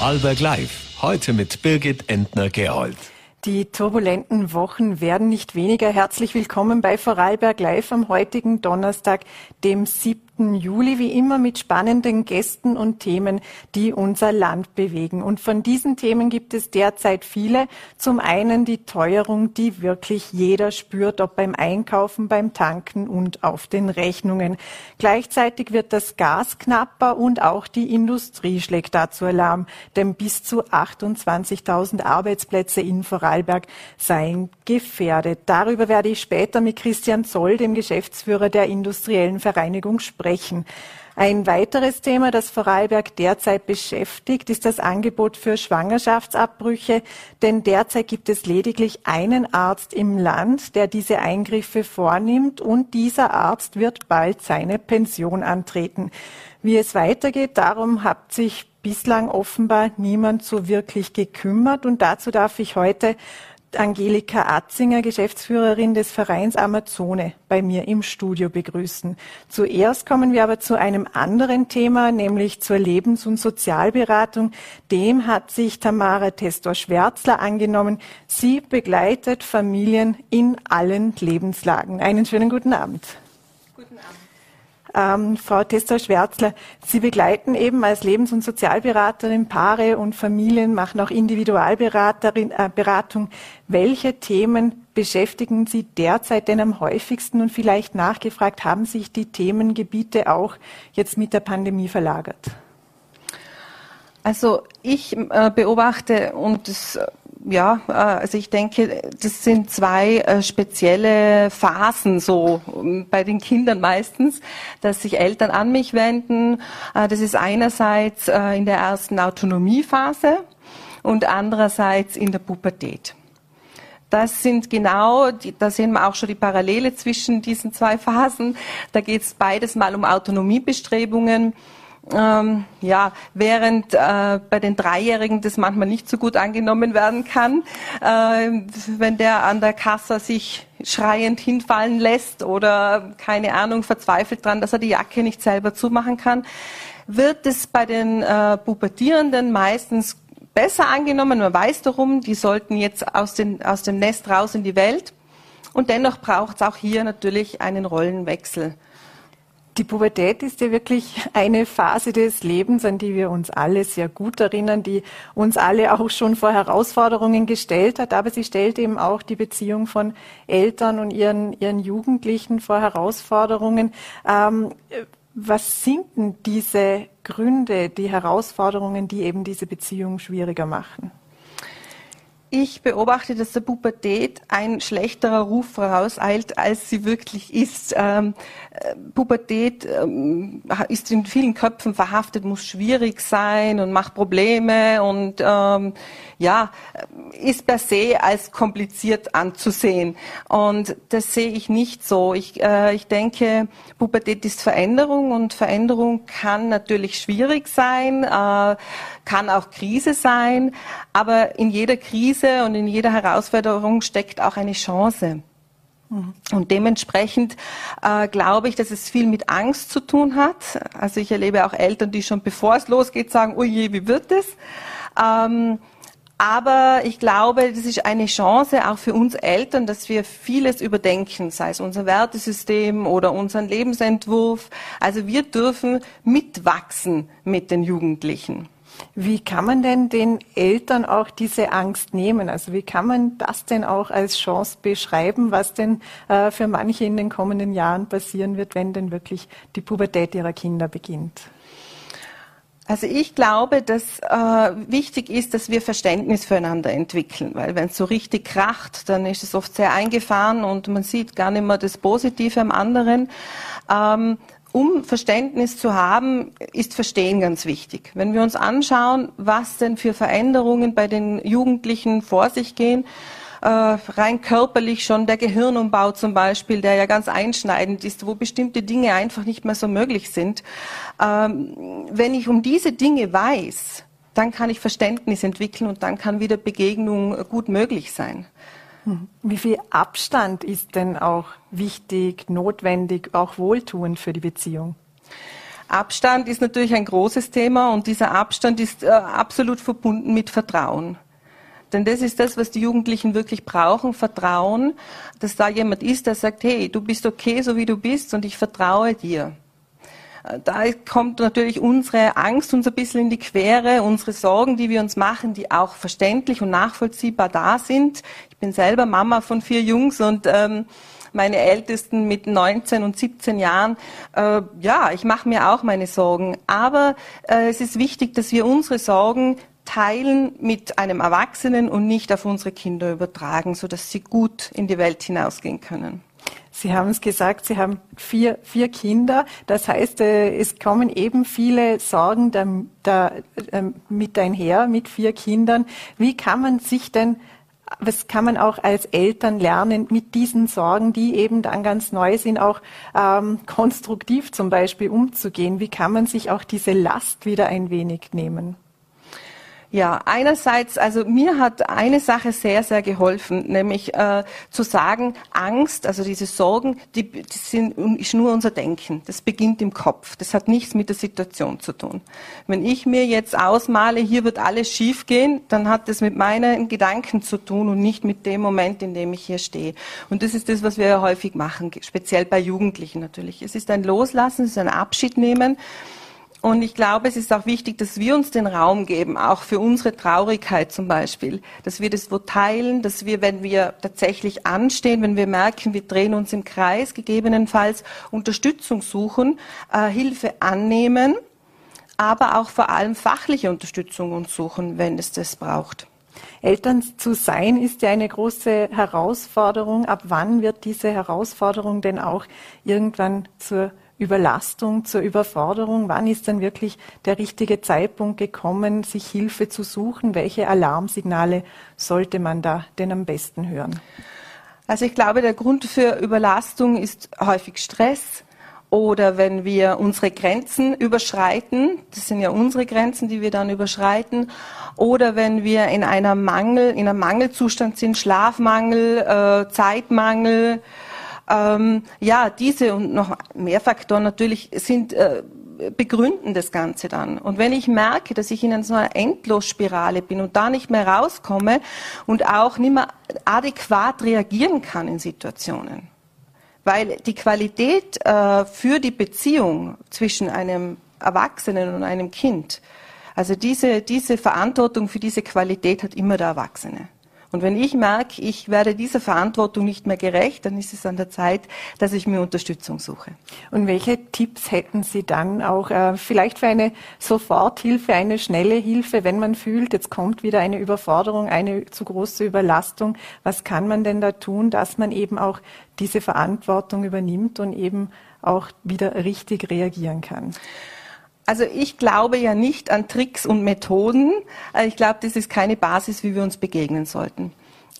Vorarlberg Live. Heute mit Birgit Entner-Gerold. Die turbulenten Wochen werden nicht weniger. Herzlich willkommen bei Vorarlberg Live am heutigen Donnerstag, dem 7. Juli, wie immer mit spannenden Gästen und Themen, die unser Land bewegen. Und von diesen Themen gibt es derzeit viele. Zum einen die Teuerung, die wirklich jeder spürt, ob beim Einkaufen, beim Tanken und auf den Rechnungen. Gleichzeitig wird das Gas knapper und auch die Industrie schlägt dazu Alarm, denn bis zu 28.000 Arbeitsplätze in Vorarlberg seien gefährdet. Darüber werde ich später mit Christian Zoll, dem Geschäftsführer der Industriellen Vereinigung, sprechen sprechen. Ein weiteres Thema, das Vorarlberg derzeit beschäftigt, ist das Angebot für Schwangerschaftsabbrüche. Denn derzeit gibt es lediglich einen Arzt im Land, der diese Eingriffe vornimmt und dieser Arzt wird bald seine Pension antreten. Wie es weitergeht, darum hat sich bislang offenbar niemand so wirklich gekümmert und dazu darf ich heute Angelika Atzinger, Geschäftsführerin des Vereins Amazone, bei mir im Studio begrüßen. Zuerst kommen wir aber zu einem anderen Thema, nämlich zur Lebens- und Sozialberatung. Dem hat sich Tamara Testor-Schwärzler angenommen. Sie begleitet Familien in allen Lebenslagen. Einen schönen guten Abend. Ähm, Frau Tester-Schwärzler, Sie begleiten eben als Lebens- und Sozialberaterin Paare und Familien, machen auch Individualberatung. Äh, Welche Themen beschäftigen Sie derzeit denn am häufigsten und vielleicht nachgefragt, haben sich die Themengebiete auch jetzt mit der Pandemie verlagert? Also ich äh, beobachte und das ja, äh, also ich denke, das sind zwei äh, spezielle Phasen so ähm, bei den Kindern meistens, dass sich Eltern an mich wenden. Äh, das ist einerseits in der ersten Autonomiephase und andererseits in der Pubertät. Das sind genau, da sehen wir auch schon die Parallele zwischen diesen zwei Phasen. Da geht es beides mal um Autonomiebestrebungen ähm, ja, während äh, bei den Dreijährigen das manchmal nicht so gut angenommen werden kann, äh, wenn der an der Kasse sich schreiend hinfallen lässt oder keine Ahnung verzweifelt dran, dass er die Jacke nicht selber zumachen kann, wird es bei den äh, Pubertierenden meistens besser angenommen. Man weiß darum, die sollten jetzt aus, den, aus dem Nest raus in die Welt. Und dennoch braucht es auch hier natürlich einen Rollenwechsel. Die Pubertät ist ja wirklich eine Phase des Lebens, an die wir uns alle sehr gut erinnern, die uns alle auch schon vor Herausforderungen gestellt hat. Aber sie stellt eben auch die Beziehung von Eltern und ihren, ihren Jugendlichen vor Herausforderungen. Ähm, was sind denn diese Gründe, die Herausforderungen, die eben diese Beziehung schwieriger machen? Ich beobachte, dass der Pubertät ein schlechterer Ruf vorauseilt, als sie wirklich ist. Ähm, äh, Pubertät ähm, ist in vielen Köpfen verhaftet, muss schwierig sein und macht Probleme und ähm, ja, ist per se als kompliziert anzusehen. Und das sehe ich nicht so. Ich, äh, ich denke, Pubertät ist Veränderung und Veränderung kann natürlich schwierig sein, äh, kann auch Krise sein, aber in jeder Krise und in jeder Herausforderung steckt auch eine Chance. Und dementsprechend äh, glaube ich, dass es viel mit Angst zu tun hat. Also ich erlebe auch Eltern, die schon bevor es losgeht, sagen, oh je, wie wird es? Ähm, aber ich glaube, das ist eine Chance auch für uns Eltern, dass wir vieles überdenken, sei es unser Wertesystem oder unseren Lebensentwurf. Also wir dürfen mitwachsen mit den Jugendlichen. Wie kann man denn den Eltern auch diese Angst nehmen? Also wie kann man das denn auch als Chance beschreiben, was denn äh, für manche in den kommenden Jahren passieren wird, wenn denn wirklich die Pubertät ihrer Kinder beginnt? Also ich glaube, dass äh, wichtig ist, dass wir Verständnis füreinander entwickeln, weil wenn es so richtig kracht, dann ist es oft sehr eingefahren und man sieht gar nicht mehr das Positive am anderen. Ähm, um Verständnis zu haben, ist Verstehen ganz wichtig. Wenn wir uns anschauen, was denn für Veränderungen bei den Jugendlichen vor sich gehen, äh, rein körperlich schon der Gehirnumbau zum Beispiel, der ja ganz einschneidend ist, wo bestimmte Dinge einfach nicht mehr so möglich sind. Ähm, wenn ich um diese Dinge weiß, dann kann ich Verständnis entwickeln und dann kann wieder Begegnung gut möglich sein. Wie viel Abstand ist denn auch wichtig, notwendig, auch wohltuend für die Beziehung? Abstand ist natürlich ein großes Thema und dieser Abstand ist äh, absolut verbunden mit Vertrauen. Denn das ist das, was die Jugendlichen wirklich brauchen, Vertrauen, dass da jemand ist, der sagt, hey, du bist okay, so wie du bist und ich vertraue dir. Äh, da kommt natürlich unsere Angst uns ein bisschen in die Quere, unsere Sorgen, die wir uns machen, die auch verständlich und nachvollziehbar da sind. Bin selber Mama von vier Jungs und ähm, meine Ältesten mit 19 und 17 Jahren. Äh, ja, ich mache mir auch meine Sorgen. Aber äh, es ist wichtig, dass wir unsere Sorgen teilen mit einem Erwachsenen und nicht auf unsere Kinder übertragen, sodass sie gut in die Welt hinausgehen können. Sie haben es gesagt, Sie haben vier, vier Kinder. Das heißt, äh, es kommen eben viele Sorgen da, da, ähm, mit einher, mit vier Kindern. Wie kann man sich denn was kann man auch als Eltern lernen, mit diesen Sorgen, die eben dann ganz neu sind, auch ähm, konstruktiv zum Beispiel umzugehen? Wie kann man sich auch diese Last wieder ein wenig nehmen? Ja, einerseits, also mir hat eine Sache sehr, sehr geholfen, nämlich äh, zu sagen, Angst, also diese Sorgen, die, die sind ist nur unser Denken. Das beginnt im Kopf. Das hat nichts mit der Situation zu tun. Wenn ich mir jetzt ausmale, hier wird alles schiefgehen, dann hat das mit meinen Gedanken zu tun und nicht mit dem Moment, in dem ich hier stehe. Und das ist das, was wir ja häufig machen, speziell bei Jugendlichen natürlich. Es ist ein Loslassen, es ist ein Abschied nehmen. Und ich glaube, es ist auch wichtig, dass wir uns den Raum geben, auch für unsere Traurigkeit zum Beispiel, dass wir das wo teilen, dass wir, wenn wir tatsächlich anstehen, wenn wir merken, wir drehen uns im Kreis, gegebenenfalls Unterstützung suchen, äh, Hilfe annehmen, aber auch vor allem fachliche Unterstützung uns suchen, wenn es das braucht. Eltern zu sein ist ja eine große Herausforderung. Ab wann wird diese Herausforderung denn auch irgendwann zur Überlastung, zur Überforderung? Wann ist dann wirklich der richtige Zeitpunkt gekommen, sich Hilfe zu suchen? Welche Alarmsignale sollte man da denn am besten hören? Also ich glaube, der Grund für Überlastung ist häufig Stress oder wenn wir unsere Grenzen überschreiten, das sind ja unsere Grenzen, die wir dann überschreiten, oder wenn wir in einer Mangel, in einem Mangelzustand sind, Schlafmangel, äh, Zeitmangel, ähm, ja, diese und noch mehr Faktoren natürlich sind äh, begründen das Ganze dann. Und wenn ich merke, dass ich in so einer Endlosspirale bin und da nicht mehr rauskomme und auch nicht mehr adäquat reagieren kann in Situationen, weil die Qualität äh, für die Beziehung zwischen einem Erwachsenen und einem Kind, also diese, diese Verantwortung für diese Qualität hat immer der Erwachsene. Und wenn ich merke, ich werde dieser Verantwortung nicht mehr gerecht, dann ist es an der Zeit, dass ich mir Unterstützung suche. Und welche Tipps hätten Sie dann auch äh, vielleicht für eine Soforthilfe, eine schnelle Hilfe, wenn man fühlt, jetzt kommt wieder eine Überforderung, eine zu große Überlastung? Was kann man denn da tun, dass man eben auch diese Verantwortung übernimmt und eben auch wieder richtig reagieren kann? Also ich glaube ja nicht an Tricks und Methoden. Äh, ich glaube, das ist keine Basis, wie wir uns begegnen sollten.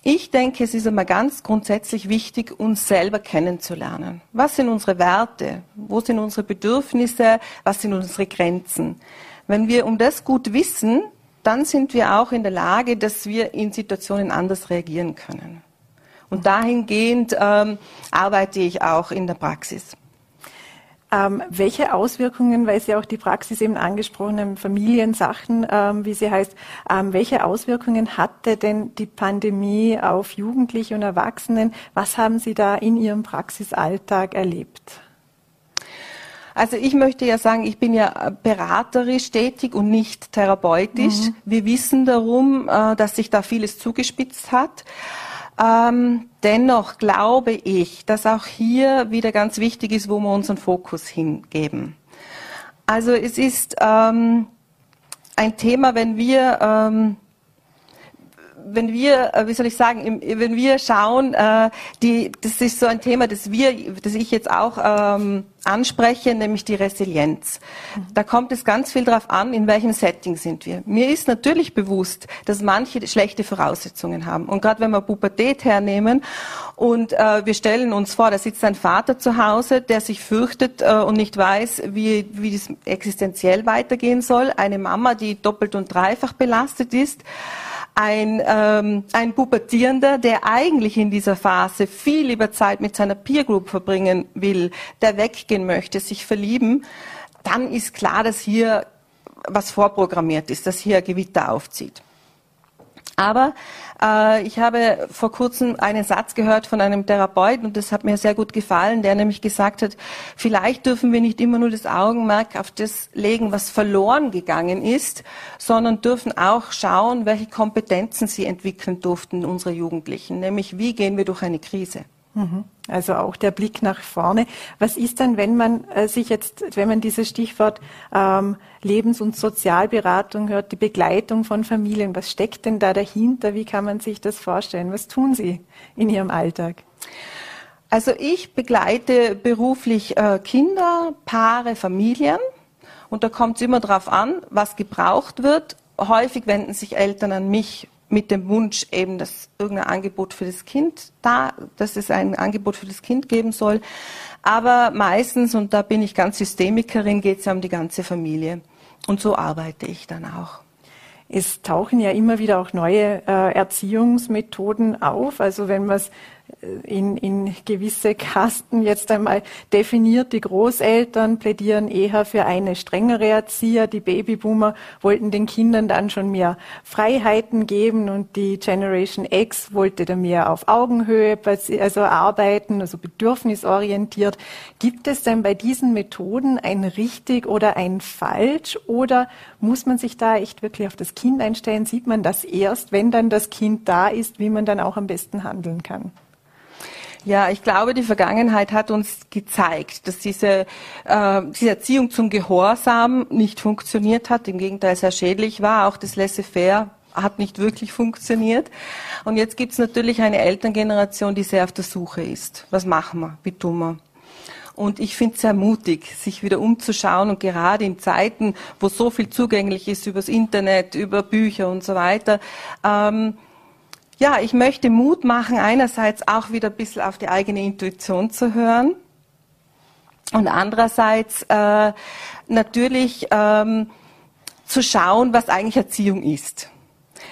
Ich denke, es ist einmal ganz grundsätzlich wichtig, uns selber kennenzulernen. Was sind unsere Werte? Wo sind unsere Bedürfnisse? Was sind unsere Grenzen? Wenn wir um das gut wissen, dann sind wir auch in der Lage, dass wir in Situationen anders reagieren können. Und dahingehend ähm, arbeite ich auch in der Praxis. Ähm, welche Auswirkungen, weil Sie auch die Praxis eben angesprochen haben, Familiensachen, ähm, wie sie heißt, ähm, welche Auswirkungen hatte denn die Pandemie auf Jugendliche und Erwachsenen? Was haben Sie da in Ihrem Praxisalltag erlebt? Also ich möchte ja sagen, ich bin ja beraterisch tätig und nicht therapeutisch. Mhm. Wir wissen darum, äh, dass sich da vieles zugespitzt hat. Ähm, dennoch glaube ich, dass auch hier wieder ganz wichtig ist, wo wir unseren Fokus hingeben. Also es ist ähm, ein Thema, wenn wir ähm, wenn wir, äh, wie soll ich sagen, wenn wir schauen, äh, die, das ist so ein Thema, das wir, das ich jetzt auch ähm, anspreche, nämlich die Resilienz. Da kommt es ganz viel darauf an, in welchem Setting sind wir. Mir ist natürlich bewusst, dass manche schlechte Voraussetzungen haben. Und gerade wenn wir Pubertät hernehmen und äh, wir stellen uns vor, da sitzt ein Vater zu Hause, der sich fürchtet äh, und nicht weiß, wie, wie das existenziell weitergehen soll. Eine Mama, die doppelt und dreifach belastet ist ein, ähm, ein Pubertierender, der eigentlich in dieser Phase viel lieber Zeit mit seiner Peer Group verbringen will, der weggehen möchte, sich verlieben, dann ist klar, dass hier was vorprogrammiert ist, dass hier Gewitter aufzieht. Aber ich habe vor kurzem einen Satz gehört von einem Therapeuten und das hat mir sehr gut gefallen, der nämlich gesagt hat, vielleicht dürfen wir nicht immer nur das Augenmerk auf das legen, was verloren gegangen ist, sondern dürfen auch schauen, welche Kompetenzen sie entwickeln durften, unsere Jugendlichen, nämlich wie gehen wir durch eine Krise. Mhm. Also auch der Blick nach vorne. Was ist dann, wenn man äh, sich jetzt, wenn man dieses Stichwort ähm, Lebens- und Sozialberatung hört, die Begleitung von Familien, was steckt denn da dahinter? Wie kann man sich das vorstellen? Was tun Sie in Ihrem Alltag? Also ich begleite beruflich äh, Kinder, Paare, Familien. Und da kommt es immer darauf an, was gebraucht wird. Häufig wenden sich Eltern an mich mit dem Wunsch eben, dass irgendein Angebot für das Kind da, dass es ein Angebot für das Kind geben soll. Aber meistens, und da bin ich ganz Systemikerin, geht es ja um die ganze Familie. Und so arbeite ich dann auch. Es tauchen ja immer wieder auch neue äh, Erziehungsmethoden auf. Also wenn man es in, in gewisse Kasten jetzt einmal definiert. Die Großeltern plädieren eher für eine strengere Erzieher. Die Babyboomer wollten den Kindern dann schon mehr Freiheiten geben und die Generation X wollte dann mehr auf Augenhöhe also arbeiten, also bedürfnisorientiert. Gibt es denn bei diesen Methoden ein richtig oder ein falsch oder muss man sich da echt wirklich auf das Kind einstellen? Sieht man das erst, wenn dann das Kind da ist, wie man dann auch am besten handeln kann? Ja, ich glaube, die Vergangenheit hat uns gezeigt, dass diese, äh, diese Erziehung zum Gehorsam nicht funktioniert hat, im Gegenteil sehr schädlich war. Auch das Laissez-faire hat nicht wirklich funktioniert. Und jetzt gibt es natürlich eine Elterngeneration, die sehr auf der Suche ist. Was machen wir? Wie tun wir? Und ich finde es sehr mutig, sich wieder umzuschauen und gerade in Zeiten, wo so viel zugänglich ist übers Internet, über Bücher und so weiter, ähm, ja, ich möchte Mut machen, einerseits auch wieder ein bisschen auf die eigene Intuition zu hören und andererseits äh, natürlich ähm, zu schauen, was eigentlich Erziehung ist.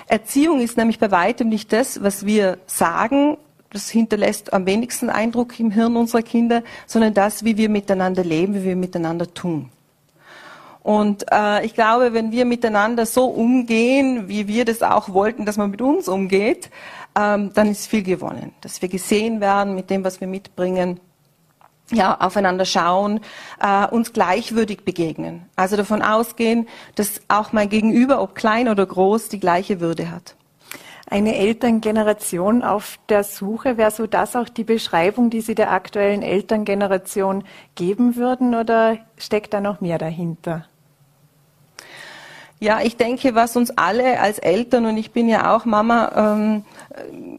Erziehung ist nämlich bei weitem nicht das, was wir sagen, das hinterlässt am wenigsten Eindruck im Hirn unserer Kinder, sondern das, wie wir miteinander leben, wie wir miteinander tun. Und äh, ich glaube, wenn wir miteinander so umgehen, wie wir das auch wollten, dass man mit uns umgeht, ähm, dann ist viel gewonnen. Dass wir gesehen werden mit dem, was wir mitbringen, ja, aufeinander schauen, äh, uns gleichwürdig begegnen. Also davon ausgehen, dass auch mein Gegenüber, ob klein oder groß, die gleiche Würde hat. Eine Elterngeneration auf der Suche, wäre so das auch die Beschreibung, die Sie der aktuellen Elterngeneration geben würden oder steckt da noch mehr dahinter? Ja, ich denke, was uns alle als Eltern, und ich bin ja auch Mama, ähm,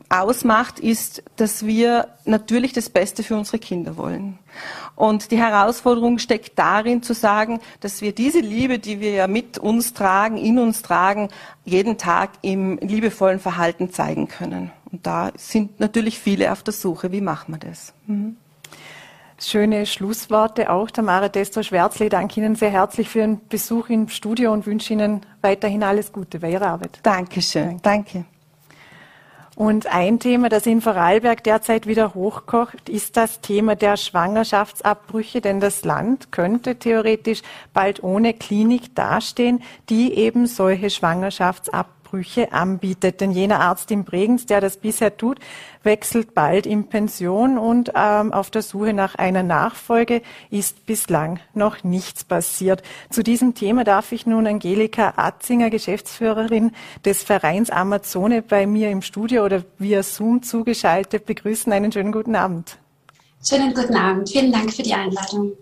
ausmacht, ist, dass wir natürlich das Beste für unsere Kinder wollen. Und die Herausforderung steckt darin zu sagen, dass wir diese Liebe, die wir ja mit uns tragen, in uns tragen, jeden Tag im liebevollen Verhalten zeigen können. Und da sind natürlich viele auf der Suche. Wie machen wir das? Mhm. Schöne Schlussworte auch. Tamara Destro-Schwärzle, danke Ihnen sehr herzlich für Ihren Besuch im Studio und wünsche Ihnen weiterhin alles Gute bei Ihrer Arbeit. Dankeschön. Danke. Danke. Und ein Thema, das in Vorarlberg derzeit wieder hochkocht, ist das Thema der Schwangerschaftsabbrüche, denn das Land könnte theoretisch bald ohne Klinik dastehen, die eben solche Schwangerschaftsabbrüche Brüche anbietet. Denn jener Arzt in Bregenz, der das bisher tut, wechselt bald in Pension und ähm, auf der Suche nach einer Nachfolge ist bislang noch nichts passiert. Zu diesem Thema darf ich nun Angelika Atzinger, Geschäftsführerin des Vereins Amazone, bei mir im Studio oder via Zoom zugeschaltet begrüßen. Einen schönen guten Abend. Schönen guten Abend. Vielen Dank für die Einladung.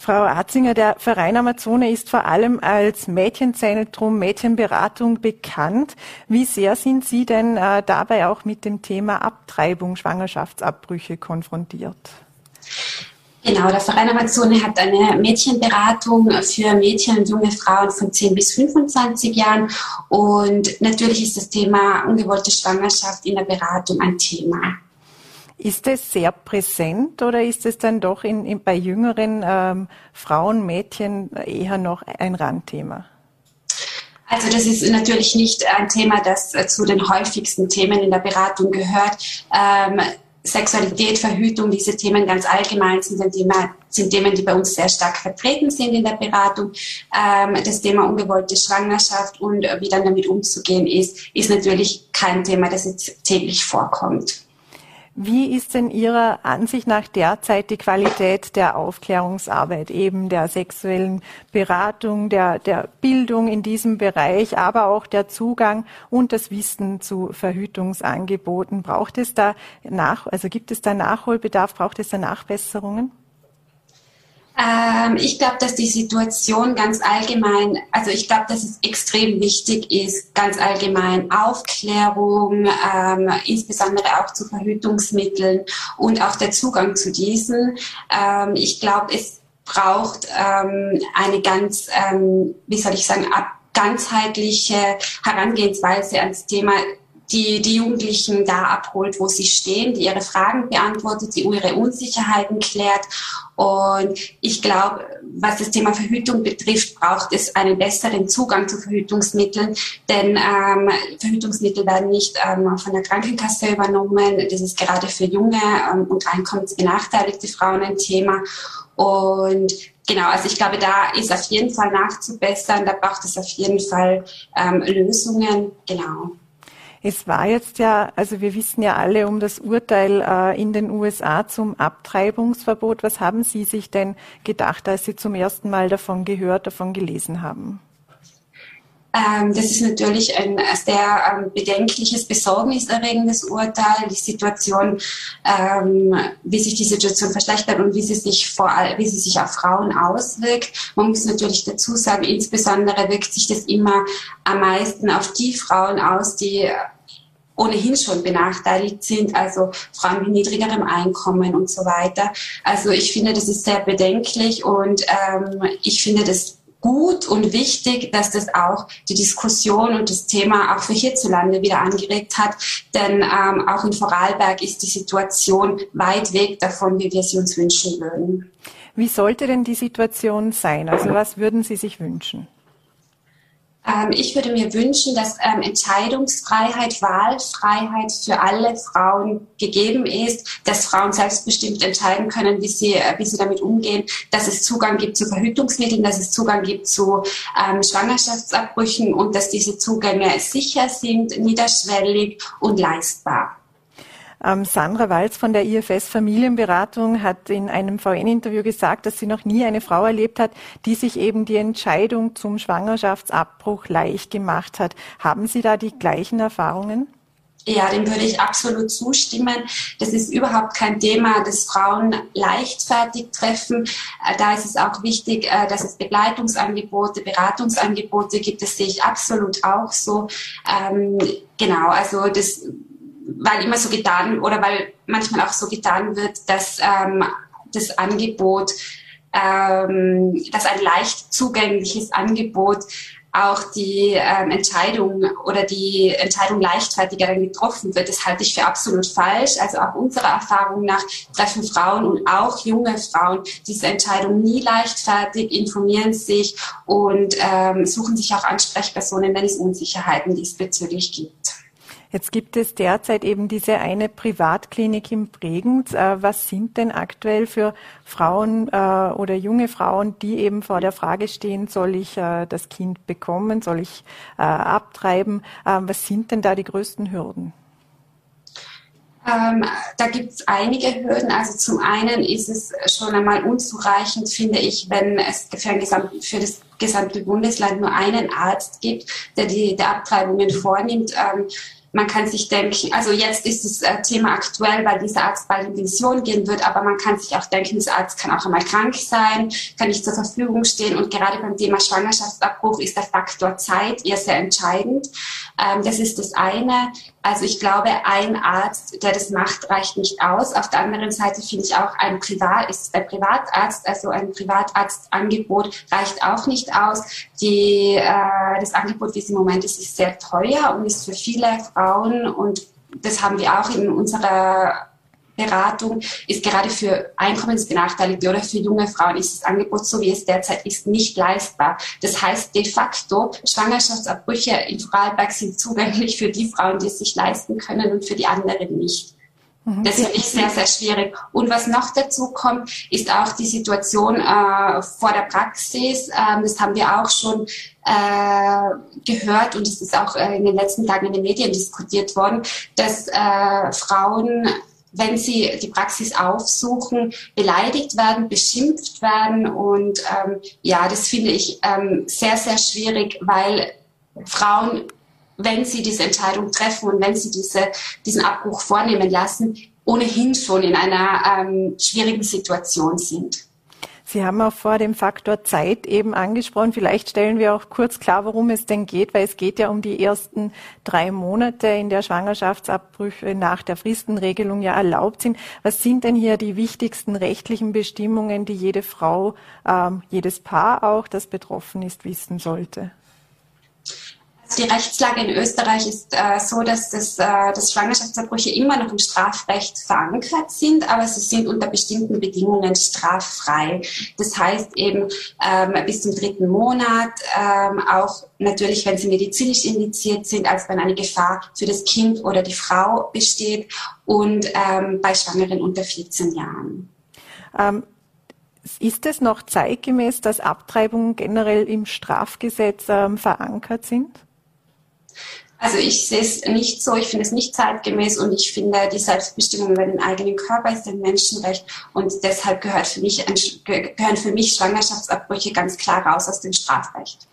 Frau Atzinger, der Verein Amazone ist vor allem als Mädchenzentrum, Mädchenberatung bekannt. Wie sehr sind Sie denn äh, dabei auch mit dem Thema Abtreibung, Schwangerschaftsabbrüche konfrontiert? Genau, der Verein Amazone hat eine Mädchenberatung für Mädchen und junge Frauen von 10 bis 25 Jahren. Und natürlich ist das Thema ungewollte Schwangerschaft in der Beratung ein Thema. Ist es sehr präsent oder ist es dann doch in, in, bei jüngeren ähm, Frauen, Mädchen eher noch ein Randthema? Also das ist natürlich nicht ein Thema, das äh, zu den häufigsten Themen in der Beratung gehört. Ähm, Sexualität, Verhütung, diese Themen ganz allgemein sind, ein Thema, sind Themen, die bei uns sehr stark vertreten sind in der Beratung. Ähm, das Thema ungewollte Schwangerschaft und wie dann damit umzugehen ist, ist natürlich kein Thema, das jetzt täglich vorkommt. Wie ist denn Ihrer Ansicht nach derzeit die Qualität der Aufklärungsarbeit, eben der sexuellen Beratung, der, der Bildung in diesem Bereich, aber auch der Zugang und das Wissen zu Verhütungsangeboten? Braucht es da nach, also gibt es da Nachholbedarf? Braucht es da Nachbesserungen? Ähm, ich glaube, dass die Situation ganz allgemein, also ich glaube, dass es extrem wichtig ist, ganz allgemein Aufklärung, ähm, insbesondere auch zu Verhütungsmitteln und auch der Zugang zu diesen. Ähm, ich glaube, es braucht ähm, eine ganz, ähm, wie soll ich sagen, ganzheitliche Herangehensweise ans Thema die die Jugendlichen da abholt, wo sie stehen, die ihre Fragen beantwortet, die ihre Unsicherheiten klärt. Und ich glaube, was das Thema Verhütung betrifft, braucht es einen besseren Zugang zu Verhütungsmitteln, denn ähm, Verhütungsmittel werden nicht ähm, von der Krankenkasse übernommen. Das ist gerade für junge ähm, und einkommensbenachteiligte Frauen ein Thema. Und genau, also ich glaube, da ist auf jeden Fall nachzubessern. Da braucht es auf jeden Fall ähm, Lösungen. Genau. Es war jetzt ja, also wir wissen ja alle um das Urteil äh, in den USA zum Abtreibungsverbot. Was haben Sie sich denn gedacht, als Sie zum ersten Mal davon gehört, davon gelesen haben? Ähm, das ist natürlich ein sehr ähm, bedenkliches, besorgniserregendes Urteil. Die Situation, ähm, wie sich die Situation verschlechtert und wie sie sich vor wie sie sich auf Frauen auswirkt. Man muss natürlich dazu sagen, insbesondere wirkt sich das immer am meisten auf die Frauen aus, die ohnehin schon benachteiligt sind, also Frauen mit niedrigerem Einkommen und so weiter. Also ich finde, das ist sehr bedenklich und ähm, ich finde das gut und wichtig, dass das auch die Diskussion und das Thema auch für hierzulande wieder angeregt hat. Denn ähm, auch in Vorarlberg ist die Situation weit weg davon, wie wir sie uns wünschen würden. Wie sollte denn die Situation sein? Also was würden Sie sich wünschen? Ähm, ich würde mir wünschen, dass ähm, Entscheidungsfreiheit, Wahlfreiheit für alle Frauen gegeben ist, dass Frauen selbstbestimmt entscheiden können, wie sie, äh, wie sie damit umgehen, dass es Zugang gibt zu Verhütungsmitteln, dass es Zugang gibt zu ähm, Schwangerschaftsabbrüchen und dass diese Zugänge sicher sind, niederschwellig und leistbar. Ähm, Sandra Walz von der IFS Familienberatung hat in einem VN-Interview gesagt, dass sie noch nie eine Frau erlebt hat, die sich eben die Entscheidung zum Schwangerschaftsabbruch leicht gemacht hat. Haben Sie da die gleichen Erfahrungen? Ja, dem würde ich absolut zustimmen. Das ist überhaupt kein Thema, das Frauen leichtfertig treffen. Äh, da ist es auch wichtig, äh, dass es Begleitungsangebote, Beratungsangebote gibt. Das sehe ich absolut auch so. Ähm, genau, also das weil immer so getan oder weil manchmal auch so getan wird, dass ähm, das Angebot, ähm, dass ein leicht zugängliches Angebot auch die ähm, Entscheidung oder die Entscheidung leichtfertiger dann getroffen wird. Das halte ich für absolut falsch. Also auch unserer Erfahrung nach treffen Frauen und auch junge Frauen diese Entscheidung nie leichtfertig, informieren sich und ähm, suchen sich auch Ansprechpersonen, wenn es Unsicherheiten diesbezüglich gibt. Jetzt gibt es derzeit eben diese eine Privatklinik in Bregenz. Äh, was sind denn aktuell für Frauen äh, oder junge Frauen, die eben vor der Frage stehen, soll ich äh, das Kind bekommen, soll ich abtreiben? Was sind denn da die größten Hürden? Ähm, da gibt es einige Hürden. Also zum einen ist es schon einmal unzureichend, finde ich, wenn es für, Gesamt, für das gesamte Bundesland nur einen Arzt gibt, der die der Abtreibungen vornimmt. Ähm, man kann sich denken, also jetzt ist das äh, Thema aktuell, weil dieser Arzt bald in Pension gehen wird, aber man kann sich auch denken, dieser Arzt kann auch einmal krank sein, kann nicht zur Verfügung stehen und gerade beim Thema Schwangerschaftsabbruch ist der Faktor Zeit eher sehr entscheidend. Ähm, das ist das eine. Also ich glaube, ein Arzt, der das macht, reicht nicht aus. Auf der anderen Seite finde ich auch ein Privat, ist ein Privatarzt, also ein Privatarztangebot reicht auch nicht aus. Die, äh, das Angebot, wie es im Moment ist, ist sehr teuer und ist für viele Frauen und das haben wir auch in unserer Beratung ist gerade für Einkommensbenachteiligte oder für junge Frauen ist das Angebot, so wie es derzeit ist, nicht leistbar. Das heißt de facto, Schwangerschaftsabbrüche in Vorarlberg sind zugänglich für die Frauen, die es sich leisten können und für die anderen nicht. Mhm. Das finde ich sehr, sehr schwierig. Und was noch dazu kommt, ist auch die Situation äh, vor der Praxis. Ähm, das haben wir auch schon gehört und es ist auch äh, in den letzten Tagen in den Medien diskutiert worden, dass äh, Frauen wenn sie die Praxis aufsuchen, beleidigt werden, beschimpft werden. Und ähm, ja, das finde ich ähm, sehr, sehr schwierig, weil Frauen wenn sie diese Entscheidung treffen und wenn sie diese, diesen Abbruch vornehmen lassen, ohnehin schon in einer ähm, schwierigen Situation sind. Sie haben auch vor dem Faktor Zeit eben angesprochen. Vielleicht stellen wir auch kurz klar, worum es denn geht, weil es geht ja um die ersten drei Monate, in der Schwangerschaftsabbrüche nach der Fristenregelung ja erlaubt sind. Was sind denn hier die wichtigsten rechtlichen Bestimmungen, die jede Frau, ähm, jedes Paar auch, das betroffen ist, wissen sollte? Die Rechtslage in Österreich ist äh, so, dass, das, äh, dass Schwangerschaftsabbrüche immer noch im Strafrecht verankert sind, aber sie sind unter bestimmten Bedingungen straffrei. Das heißt eben ähm, bis zum dritten Monat, ähm, auch natürlich, wenn sie medizinisch indiziert sind, als wenn eine Gefahr für das Kind oder die Frau besteht und ähm, bei Schwangeren unter 14 Jahren. Ähm, ist es noch zeitgemäß, dass Abtreibungen generell im Strafgesetz ähm, verankert sind? Also ich sehe es nicht so, ich finde es nicht zeitgemäß und ich finde, die Selbstbestimmung über den eigenen Körper ist ein Menschenrecht und deshalb gehört für mich, gehören für mich Schwangerschaftsabbrüche ganz klar raus aus dem Strafrecht.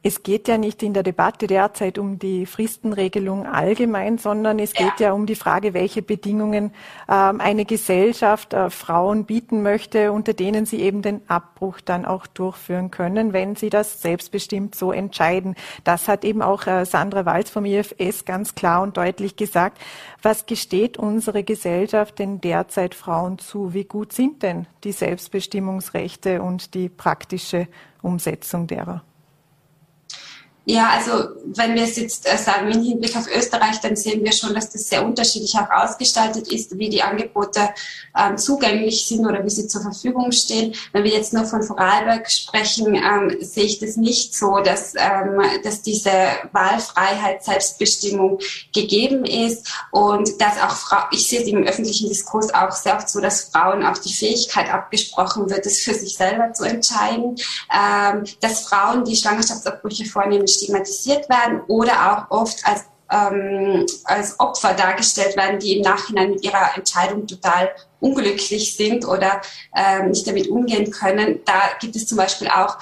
Es geht ja nicht in der Debatte derzeit um die Fristenregelung allgemein, sondern es geht ja, ja um die Frage, welche Bedingungen ähm, eine Gesellschaft äh, Frauen bieten möchte, unter denen sie eben den Abbruch dann auch durchführen können, wenn sie das selbstbestimmt so entscheiden. Das hat eben auch äh, Sandra Walz vom IFS ganz klar und deutlich gesagt. Was gesteht unsere Gesellschaft denn derzeit Frauen zu? Wie gut sind denn die Selbstbestimmungsrechte und die praktische Umsetzung derer? Ja, also wenn wir es jetzt äh, sagen im Hinblick auf Österreich, dann sehen wir schon, dass das sehr unterschiedlich auch ausgestaltet ist, wie die Angebote ähm, zugänglich sind oder wie sie zur Verfügung stehen. Wenn wir jetzt nur von Vorarlberg sprechen, ähm, sehe ich das nicht so, dass, ähm, dass diese Wahlfreiheit, Selbstbestimmung gegeben ist und dass auch Frau, ich sehe es im öffentlichen Diskurs auch sehr oft so, dass Frauen auch die Fähigkeit abgesprochen wird, es für sich selber zu entscheiden, ähm, dass Frauen, die Schwangerschaftsabbrüche vornehmen, stigmatisiert werden oder auch oft als ähm, als Opfer dargestellt werden, die im Nachhinein mit ihrer Entscheidung total unglücklich sind oder ähm, nicht damit umgehen können. Da gibt es zum Beispiel auch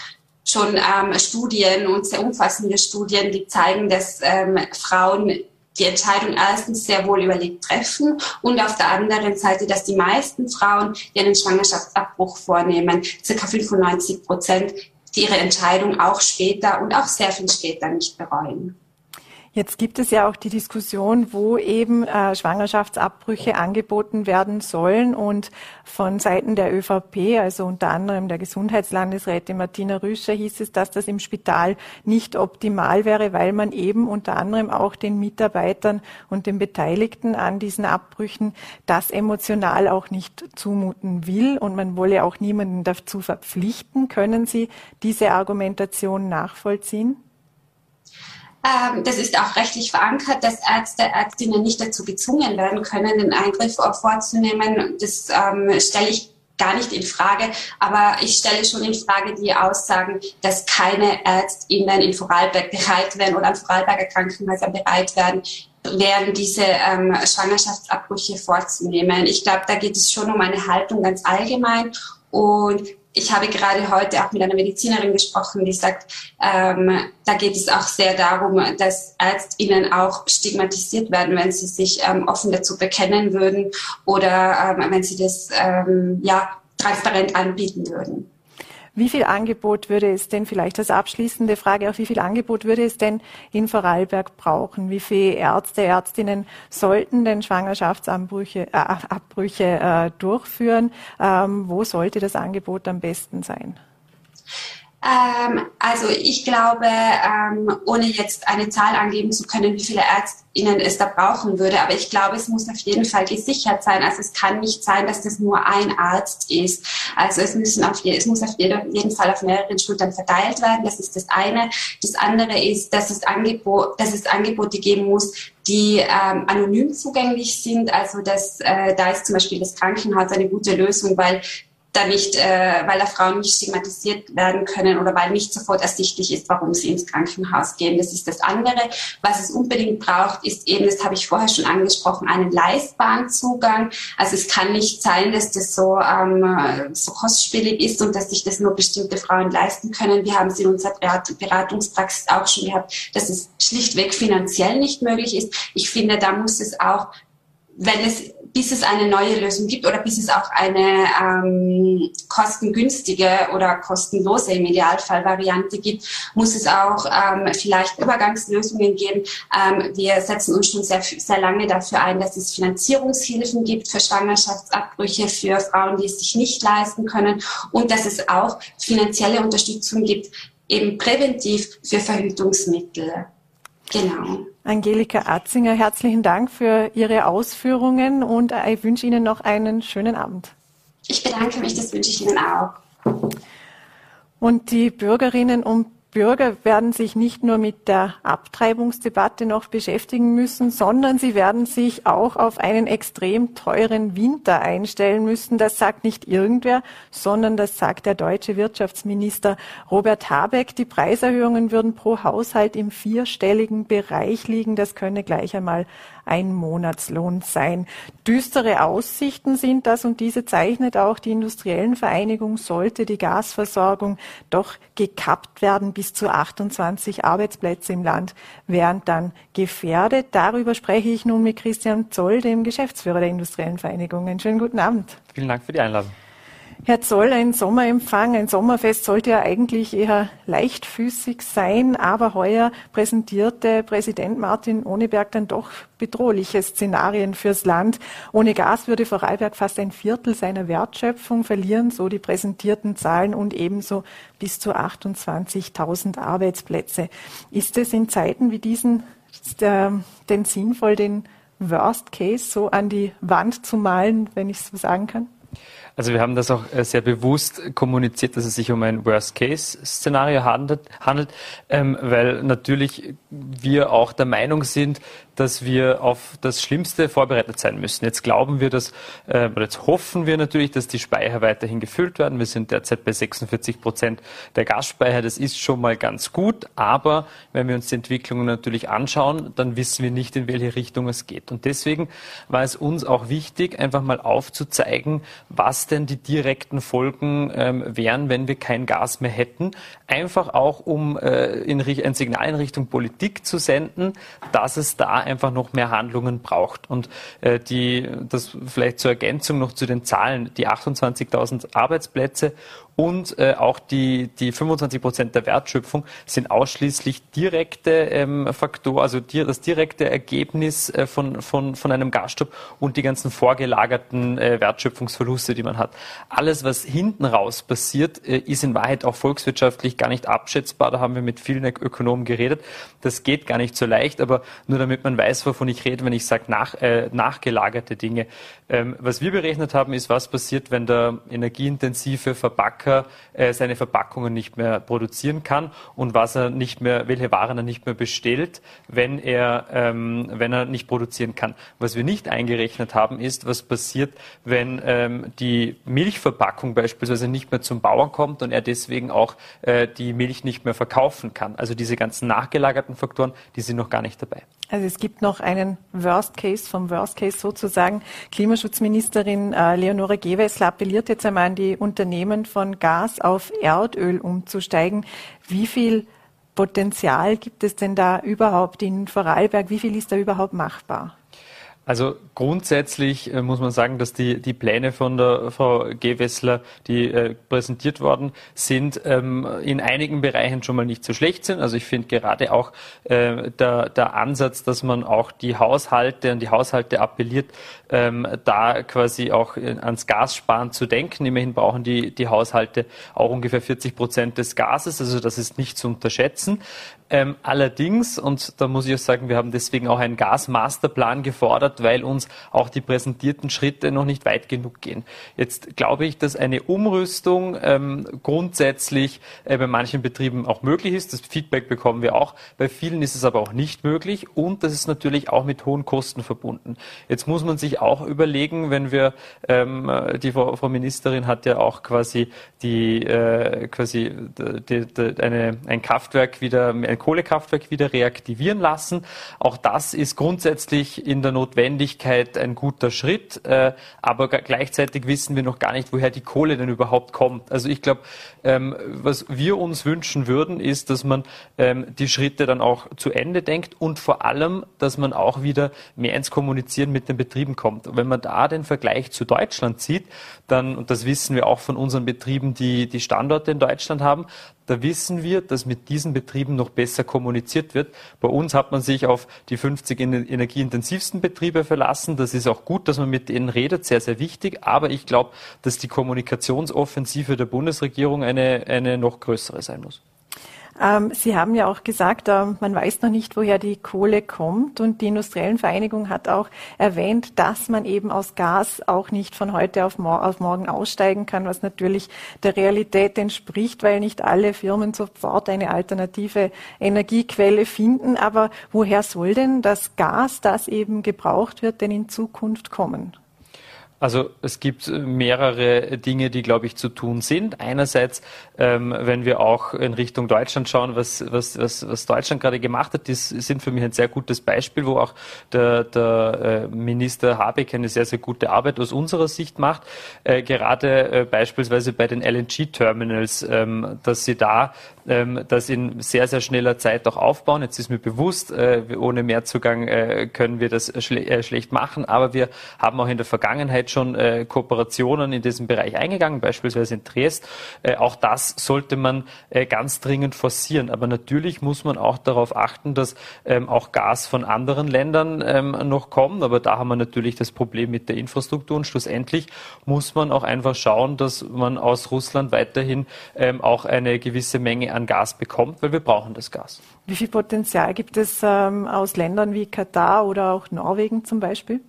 schon ähm, Studien und sehr umfassende Studien, die zeigen, dass ähm, Frauen die Entscheidung erstens sehr wohl überlegt treffen und auf der anderen Seite, dass die meisten Frauen, die einen Schwangerschaftsabbruch vornehmen, ca. 95 Prozent die ihre Entscheidung auch später und auch sehr viel später nicht bereuen. Jetzt gibt es ja auch die Diskussion, wo eben äh, Schwangerschaftsabbrüche angeboten werden sollen. Und von Seiten der ÖVP, also unter anderem der Gesundheitslandesrätin Martina Rüscher, hieß es, dass das im Spital nicht optimal wäre, weil man eben unter anderem auch den Mitarbeitern und den Beteiligten an diesen Abbrüchen das emotional auch nicht zumuten will. Und man wolle auch niemanden dazu verpflichten. Können Sie diese Argumentation nachvollziehen? Ähm, das ist auch rechtlich verankert, dass Ärzte, Ärztinnen nicht dazu gezwungen werden können, den Eingriff vorzunehmen. Das ähm, stelle ich gar nicht in Frage, aber ich stelle schon in Frage die Aussagen, dass keine ÄrztInnen in Vorarlberg bereit wären oder an Vorarlberger Krankenhäusern bereit wären, wären diese ähm, Schwangerschaftsabbrüche vorzunehmen. Ich glaube, da geht es schon um eine Haltung ganz allgemein und ich habe gerade heute auch mit einer Medizinerin gesprochen, die sagt, ähm, da geht es auch sehr darum, dass ÄrztInnen auch stigmatisiert werden, wenn sie sich ähm, offen dazu bekennen würden oder ähm, wenn sie das ähm, ja, transparent anbieten würden. Wie viel Angebot würde es denn vielleicht als abschließende Frage auch, wie viel Angebot würde es denn in Vorarlberg brauchen? Wie viele Ärzte, Ärztinnen sollten denn Schwangerschaftsabbrüche äh, Abbrüche, äh, durchführen? Ähm, wo sollte das Angebot am besten sein? Ähm, also ich glaube, ähm, ohne jetzt eine Zahl angeben zu können, wie viele ÄrztInnen es da brauchen würde, aber ich glaube, es muss auf jeden Fall gesichert sein. Also es kann nicht sein, dass das nur ein Arzt ist. Also es, müssen auf je, es muss auf jeden Fall auf mehreren Schultern verteilt werden. Das ist das eine. Das andere ist, dass es, Angebot, dass es Angebote geben muss, die ähm, anonym zugänglich sind. Also das, äh, da ist zum Beispiel das Krankenhaus eine gute Lösung, weil da nicht, äh, weil da Frauen nicht stigmatisiert werden können oder weil nicht sofort ersichtlich ist, warum sie ins Krankenhaus gehen. Das ist das andere. Was es unbedingt braucht, ist eben, das habe ich vorher schon angesprochen, einen leistbaren Zugang. Also es kann nicht sein, dass das so, ähm, so kostspielig ist und dass sich das nur bestimmte Frauen leisten können. Wir haben es in unserer Beratungspraxis auch schon gehabt, dass es schlichtweg finanziell nicht möglich ist. Ich finde, da muss es auch wenn es, bis es eine neue Lösung gibt oder bis es auch eine ähm, kostengünstige oder kostenlose im Idealfall Variante gibt, muss es auch ähm, vielleicht Übergangslösungen geben. Ähm, wir setzen uns schon sehr, sehr lange dafür ein, dass es Finanzierungshilfen gibt für Schwangerschaftsabbrüche für Frauen, die es sich nicht leisten können und dass es auch finanzielle Unterstützung gibt, eben präventiv für Verhütungsmittel. Genau. Angelika Atzinger, herzlichen Dank für Ihre Ausführungen und ich wünsche Ihnen noch einen schönen Abend. Ich bedanke mich, das wünsche ich Ihnen auch. Und die Bürgerinnen und Bürger werden sich nicht nur mit der Abtreibungsdebatte noch beschäftigen müssen, sondern sie werden sich auch auf einen extrem teuren Winter einstellen müssen. Das sagt nicht irgendwer, sondern das sagt der deutsche Wirtschaftsminister Robert Habeck. Die Preiserhöhungen würden pro Haushalt im vierstelligen Bereich liegen. Das könne gleich einmal ein Monatslohn sein. Düstere Aussichten sind das und diese zeichnet auch die industriellen Vereinigung, sollte die Gasversorgung doch gekappt werden. Bis zu 28 Arbeitsplätze im Land wären dann gefährdet. Darüber spreche ich nun mit Christian Zoll, dem Geschäftsführer der industriellen Vereinigung. Einen schönen guten Abend. Vielen Dank für die Einladung. Herr Zoll, ein Sommerempfang, ein Sommerfest sollte ja eigentlich eher leichtfüßig sein, aber heuer präsentierte Präsident Martin Ohneberg dann doch bedrohliche Szenarien fürs Land. Ohne Gas würde Vorarlberg fast ein Viertel seiner Wertschöpfung verlieren, so die präsentierten Zahlen und ebenso bis zu 28.000 Arbeitsplätze. Ist es in Zeiten wie diesen äh, denn sinnvoll, den Worst Case so an die Wand zu malen, wenn ich so sagen kann? Also wir haben das auch äh, sehr bewusst kommuniziert, dass es sich um ein Worst-Case-Szenario handelt, handelt ähm, weil natürlich wir auch der Meinung sind, dass wir auf das Schlimmste vorbereitet sein müssen. Jetzt glauben wir, dass, äh, jetzt hoffen wir natürlich, dass die Speicher weiterhin gefüllt werden. Wir sind derzeit bei 46 Prozent der Gasspeicher. Das ist schon mal ganz gut. Aber wenn wir uns die Entwicklungen natürlich anschauen, dann wissen wir nicht, in welche Richtung es geht. Und deswegen war es uns auch wichtig, einfach mal aufzuzeigen, was denn die direkten Folgen ähm, wären, wenn wir kein Gas mehr hätten. Einfach auch, um äh, in, ein Signal in Richtung Politik zu senden, dass es da einfach noch mehr Handlungen braucht. Und äh, die, das vielleicht zur Ergänzung noch zu den Zahlen, die 28.000 Arbeitsplätze und äh, auch die, die 25 Prozent der Wertschöpfung sind ausschließlich direkte ähm, Faktoren, also die, das direkte Ergebnis äh, von, von, von einem Gasstopp und die ganzen vorgelagerten äh, Wertschöpfungsverluste, die man hat. Alles, was hinten raus passiert, äh, ist in Wahrheit auch volkswirtschaftlich gar nicht abschätzbar. Da haben wir mit vielen Ökonomen geredet. Das geht gar nicht so leicht, aber nur damit man weiß, wovon ich rede, wenn ich sage nach, äh, nachgelagerte Dinge. Ähm, was wir berechnet haben, ist, was passiert, wenn der energieintensive Verpacker Verpacker äh, seine Verpackungen nicht mehr produzieren kann und was er nicht mehr, welche Waren er nicht mehr bestellt, wenn er, ähm, wenn er nicht produzieren kann. Was wir nicht eingerechnet haben, ist, was passiert, wenn ähm, die Milchverpackung beispielsweise nicht mehr zum Bauern kommt und er deswegen auch äh, die Milch nicht mehr verkaufen kann. Also diese ganzen nachgelagerten Faktoren, die sind noch gar nicht dabei. Also es gibt noch einen Worst Case vom Worst Case sozusagen. Klimaschutzministerin äh, Leonore Gewessler appelliert jetzt einmal an die Unternehmen von Gas auf Erdöl umzusteigen. Wie viel Potenzial gibt es denn da überhaupt in Vorarlberg? Wie viel ist da überhaupt machbar? Also grundsätzlich äh, muss man sagen, dass die, die Pläne von der Frau Gewessler, die äh, präsentiert worden sind, ähm, in einigen Bereichen schon mal nicht so schlecht sind. Also ich finde gerade auch äh, der, der Ansatz, dass man auch die Haushalte an die Haushalte appelliert, ähm, da quasi auch ans Gassparen zu denken. Immerhin brauchen die, die Haushalte auch ungefähr 40 Prozent des Gases, also das ist nicht zu unterschätzen. Ähm, allerdings, und da muss ich auch sagen, wir haben deswegen auch einen Gasmasterplan gefordert, weil uns auch die präsentierten Schritte noch nicht weit genug gehen. Jetzt glaube ich, dass eine Umrüstung ähm, grundsätzlich äh, bei manchen Betrieben auch möglich ist. Das Feedback bekommen wir auch. Bei vielen ist es aber auch nicht möglich und das ist natürlich auch mit hohen Kosten verbunden. Jetzt muss man sich auch überlegen, wenn wir, ähm, die Frau, Frau Ministerin hat ja auch quasi die, äh, quasi die, die, eine, ein Kraftwerk wieder, ein Kohlekraftwerk wieder reaktivieren lassen. Auch das ist grundsätzlich in der Notwendigkeit ein guter Schritt, äh, aber gleichzeitig wissen wir noch gar nicht, woher die Kohle denn überhaupt kommt. Also ich glaube, ähm, was wir uns wünschen würden, ist, dass man ähm, die Schritte dann auch zu Ende denkt und vor allem, dass man auch wieder mehr ins Kommunizieren mit den Betrieben kommt. Und wenn man da den Vergleich zu Deutschland sieht, dann, und das wissen wir auch von unseren Betrieben, die die Standorte in Deutschland haben, da wissen wir, dass mit diesen Betrieben noch besser kommuniziert wird. Bei uns hat man sich auf die 50 energieintensivsten Betriebe verlassen. Das ist auch gut, dass man mit denen redet, sehr, sehr wichtig. Aber ich glaube, dass die Kommunikationsoffensive der Bundesregierung eine, eine noch größere sein muss. Ähm, Sie haben ja auch gesagt, äh, man weiß noch nicht, woher die Kohle kommt. Und die Industriellen Vereinigung hat auch erwähnt, dass man eben aus Gas auch nicht von heute auf, mor auf morgen aussteigen kann, was natürlich der Realität entspricht, weil nicht alle Firmen sofort eine alternative Energiequelle finden. Aber woher soll denn das Gas, das eben gebraucht wird, denn in Zukunft kommen? Also es gibt mehrere Dinge, die, glaube ich, zu tun sind. Einerseits, ähm, wenn wir auch in Richtung Deutschland schauen, was, was, was, was Deutschland gerade gemacht hat, das sind für mich ein sehr gutes Beispiel, wo auch der, der äh, Minister Habeck eine sehr, sehr gute Arbeit aus unserer Sicht macht. Äh, gerade äh, beispielsweise bei den LNG-Terminals, ähm, dass sie da ähm, das in sehr, sehr schneller Zeit auch aufbauen. Jetzt ist mir bewusst, äh, ohne Mehrzugang äh, können wir das schle äh, schlecht machen, aber wir haben auch in der Vergangenheit schon äh, Kooperationen in diesem Bereich eingegangen, beispielsweise in Triest. Äh, auch das sollte man äh, ganz dringend forcieren. Aber natürlich muss man auch darauf achten, dass ähm, auch Gas von anderen Ländern ähm, noch kommt. Aber da haben wir natürlich das Problem mit der Infrastruktur und schlussendlich muss man auch einfach schauen, dass man aus Russland weiterhin ähm, auch eine gewisse Menge an Gas bekommt, weil wir brauchen das Gas. Wie viel Potenzial gibt es ähm, aus Ländern wie Katar oder auch Norwegen zum Beispiel?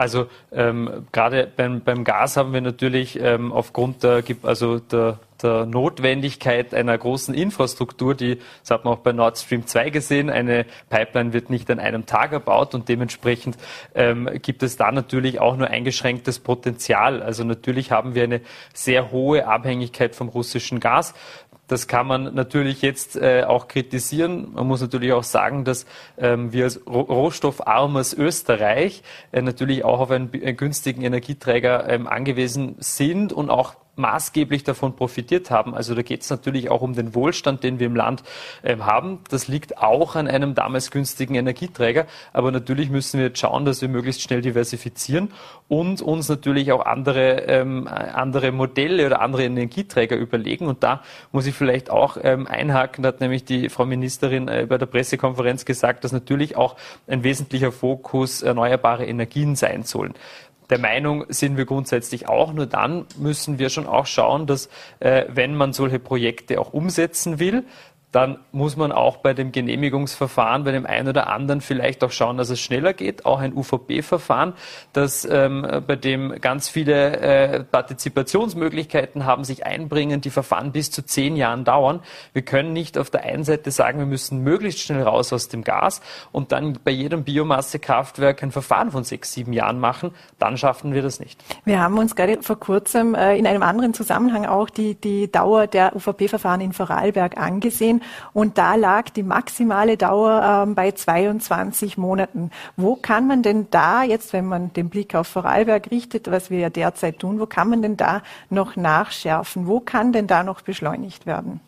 Also ähm, gerade beim, beim Gas haben wir natürlich ähm, aufgrund der, also der, der Notwendigkeit einer großen Infrastruktur, die, das hat man auch bei Nord Stream 2 gesehen, eine Pipeline wird nicht an einem Tag erbaut und dementsprechend ähm, gibt es da natürlich auch nur eingeschränktes Potenzial. Also natürlich haben wir eine sehr hohe Abhängigkeit vom russischen Gas. Das kann man natürlich jetzt äh, auch kritisieren. Man muss natürlich auch sagen, dass ähm, wir als rohstoffarmes Österreich äh, natürlich auch auf einen, einen günstigen Energieträger ähm, angewiesen sind und auch maßgeblich davon profitiert haben. Also da geht es natürlich auch um den Wohlstand, den wir im Land äh, haben. Das liegt auch an einem damals günstigen Energieträger. Aber natürlich müssen wir jetzt schauen, dass wir möglichst schnell diversifizieren und uns natürlich auch andere, ähm, andere Modelle oder andere Energieträger überlegen. Und da muss ich vielleicht auch ähm, einhaken, da hat nämlich die Frau Ministerin äh, bei der Pressekonferenz gesagt, dass natürlich auch ein wesentlicher Fokus erneuerbare Energien sein sollen der Meinung sind wir grundsätzlich auch. Nur dann müssen wir schon auch schauen, dass äh, wenn man solche Projekte auch umsetzen will, dann muss man auch bei dem Genehmigungsverfahren, bei dem einen oder anderen vielleicht auch schauen, dass es schneller geht. Auch ein UVP-Verfahren, ähm, bei dem ganz viele äh, Partizipationsmöglichkeiten haben, sich einbringen, die Verfahren bis zu zehn Jahren dauern. Wir können nicht auf der einen Seite sagen, wir müssen möglichst schnell raus aus dem Gas und dann bei jedem Biomassekraftwerk ein Verfahren von sechs, sieben Jahren machen. Dann schaffen wir das nicht. Wir haben uns gerade vor kurzem äh, in einem anderen Zusammenhang auch die, die Dauer der UVP-Verfahren in Vorarlberg angesehen und da lag die maximale Dauer ähm, bei 22 Monaten. Wo kann man denn da jetzt, wenn man den Blick auf Vorarlberg richtet, was wir ja derzeit tun, wo kann man denn da noch nachschärfen? Wo kann denn da noch beschleunigt werden?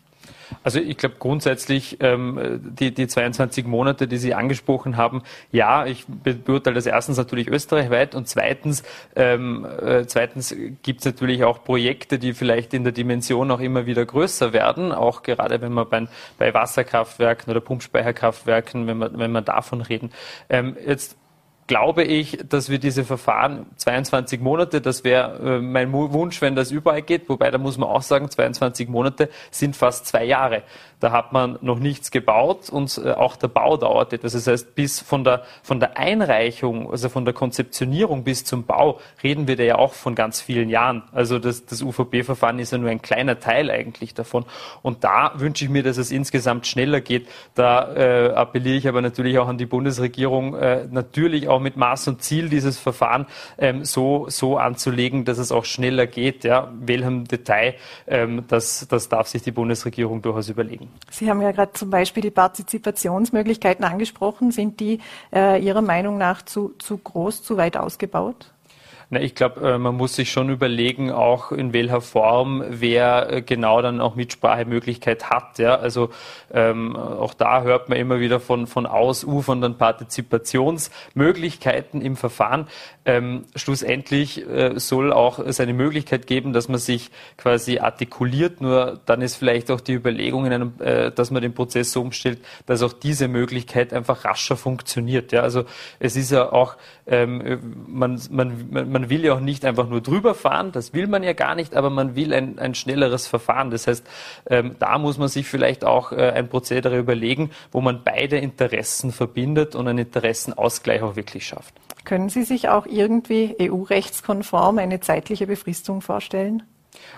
Also ich glaube grundsätzlich ähm, die, die 22 Monate, die Sie angesprochen haben, ja, ich beurteile das erstens natürlich österreichweit und zweitens, ähm, äh, zweitens gibt es natürlich auch Projekte, die vielleicht in der Dimension auch immer wieder größer werden, auch gerade wenn man bei, bei Wasserkraftwerken oder Pumpspeicherkraftwerken, wenn man, wenn man davon reden. Ähm, jetzt glaube ich, dass wir diese Verfahren 22 Monate, das wäre äh, mein Wunsch, wenn das überall geht, wobei da muss man auch sagen, 22 Monate sind fast zwei Jahre. Da hat man noch nichts gebaut und äh, auch der Bau dauert etwas. Das heißt, bis von der, von der Einreichung, also von der Konzeptionierung bis zum Bau, reden wir da ja auch von ganz vielen Jahren. Also das, das UVP-Verfahren ist ja nur ein kleiner Teil eigentlich davon. Und da wünsche ich mir, dass es insgesamt schneller geht. Da äh, appelliere ich aber natürlich auch an die Bundesregierung, äh, natürlich auch mit Maß und Ziel dieses Verfahren ähm, so, so anzulegen, dass es auch schneller geht. Ja, welchem Detail, ähm, das, das darf sich die Bundesregierung durchaus überlegen. Sie haben ja gerade zum Beispiel die Partizipationsmöglichkeiten angesprochen. Sind die äh, Ihrer Meinung nach zu, zu groß, zu weit ausgebaut? Na, ich glaube, äh, man muss sich schon überlegen, auch in welcher Form wer äh, genau dann auch Mitsprachemöglichkeit hat. Ja? Also ähm, auch da hört man immer wieder von, von ausufernden Partizipationsmöglichkeiten im Verfahren. Ähm, schlussendlich äh, soll auch es eine Möglichkeit geben, dass man sich quasi artikuliert. Nur dann ist vielleicht auch die Überlegung, in einem, äh, dass man den Prozess so umstellt, dass auch diese Möglichkeit einfach rascher funktioniert. Ja? Also es ist ja auch, ähm, man, man, man man will ja auch nicht einfach nur drüber fahren, das will man ja gar nicht, aber man will ein, ein schnelleres Verfahren. Das heißt, ähm, da muss man sich vielleicht auch äh, ein Prozedere überlegen, wo man beide Interessen verbindet und einen Interessenausgleich auch wirklich schafft. Können Sie sich auch irgendwie EU-rechtskonform eine zeitliche Befristung vorstellen?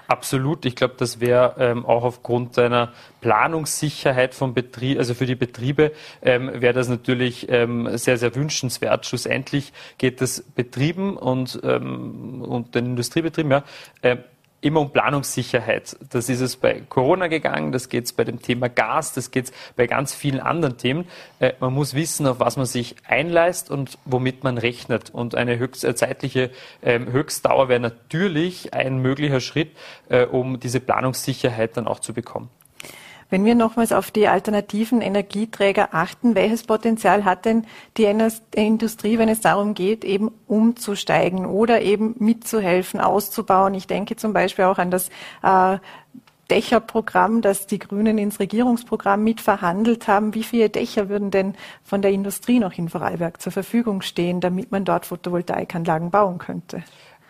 Absolut. Ich glaube, das wäre ähm, auch aufgrund einer Planungssicherheit von Betrieb, also für die Betriebe, ähm, wäre das natürlich ähm, sehr, sehr wünschenswert. Schlussendlich geht es Betrieben und, ähm, und den Industriebetrieben ja, äh, immer um Planungssicherheit. Das ist es bei Corona gegangen, das geht es bei dem Thema Gas, das geht es bei ganz vielen anderen Themen. Äh, man muss wissen, auf was man sich einleist und womit man rechnet. Und eine höchst, äh, zeitliche äh, Höchstdauer wäre natürlich ein möglicher Schritt, äh, um diese Planungssicherheit dann auch zu bekommen. Wenn wir nochmals auf die alternativen Energieträger achten, welches Potenzial hat denn die Industrie, wenn es darum geht, eben umzusteigen oder eben mitzuhelfen, auszubauen? Ich denke zum Beispiel auch an das äh, Dächerprogramm, das die Grünen ins Regierungsprogramm mitverhandelt haben. Wie viele Dächer würden denn von der Industrie noch in Vorarlberg zur Verfügung stehen, damit man dort Photovoltaikanlagen bauen könnte?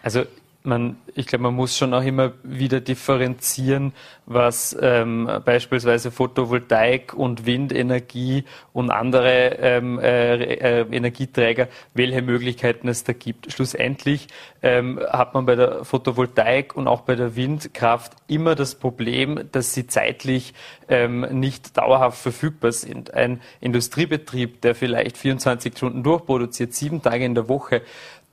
Also man, ich glaube, man muss schon auch immer wieder differenzieren, was ähm, beispielsweise Photovoltaik und Windenergie und andere ähm, äh, äh, Energieträger, welche Möglichkeiten es da gibt. Schlussendlich ähm, hat man bei der Photovoltaik und auch bei der Windkraft immer das Problem, dass sie zeitlich ähm, nicht dauerhaft verfügbar sind. Ein Industriebetrieb, der vielleicht 24 Stunden durchproduziert, sieben Tage in der Woche,